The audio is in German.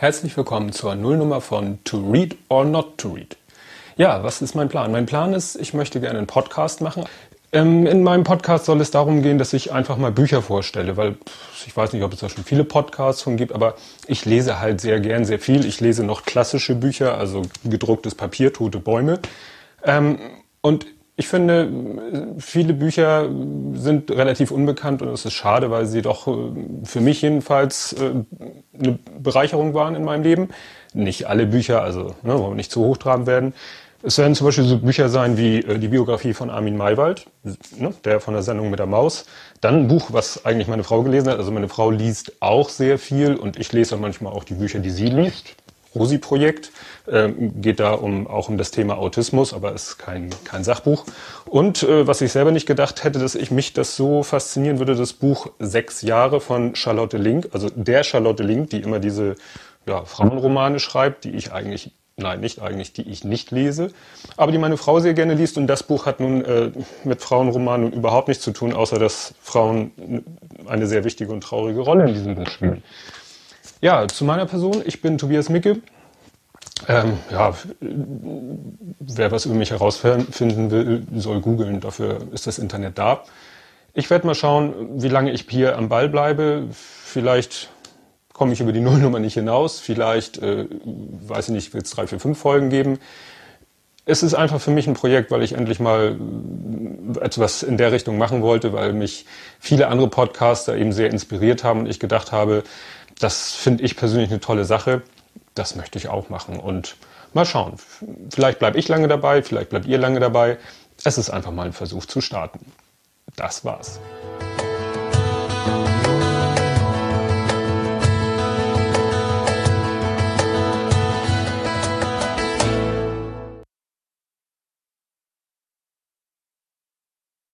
Herzlich willkommen zur Nullnummer von To Read or Not to Read. Ja, was ist mein Plan? Mein Plan ist, ich möchte gerne einen Podcast machen. Ähm, in meinem Podcast soll es darum gehen, dass ich einfach mal Bücher vorstelle, weil ich weiß nicht, ob es da schon viele Podcasts von gibt, aber ich lese halt sehr gern sehr viel. Ich lese noch klassische Bücher, also gedrucktes Papier, tote Bäume. Ähm, und ich finde, viele Bücher sind relativ unbekannt und es ist schade, weil sie doch äh, für mich jedenfalls äh, eine Bereicherung waren in meinem Leben. Nicht alle Bücher, also ne, wollen wir nicht zu hochtrabend werden. Es werden zum Beispiel so Bücher sein wie äh, die Biografie von Armin Maywald, ne, der von der Sendung mit der Maus. Dann ein Buch, was eigentlich meine Frau gelesen hat. Also meine Frau liest auch sehr viel und ich lese manchmal auch die Bücher, die sie liest. Rosi-Projekt. Ähm, geht da um, auch um das Thema Autismus, aber ist kein, kein Sachbuch. Und äh, was ich selber nicht gedacht hätte, dass ich mich das so faszinieren würde, das Buch Sechs Jahre von Charlotte Link, also der Charlotte Link, die immer diese ja, Frauenromane schreibt, die ich eigentlich Nein, nicht eigentlich, die ich nicht lese, aber die meine Frau sehr gerne liest. Und das Buch hat nun äh, mit Frauenromanen überhaupt nichts zu tun, außer dass Frauen eine sehr wichtige und traurige Rolle in diesem Buch spielen. Ja, zu meiner Person. Ich bin Tobias Micke. Ähm, ja, wer was über mich herausfinden will, soll googeln. Dafür ist das Internet da. Ich werde mal schauen, wie lange ich hier am Ball bleibe. Vielleicht komme ich über die Nullnummer nicht hinaus. Vielleicht, äh, weiß ich nicht, wird es drei, vier, fünf Folgen geben. Es ist einfach für mich ein Projekt, weil ich endlich mal etwas in der Richtung machen wollte, weil mich viele andere Podcaster eben sehr inspiriert haben und ich gedacht habe, das finde ich persönlich eine tolle Sache. Das möchte ich auch machen. Und mal schauen. Vielleicht bleibe ich lange dabei, vielleicht bleibt ihr lange dabei. Es ist einfach mal ein Versuch zu starten. Das war's.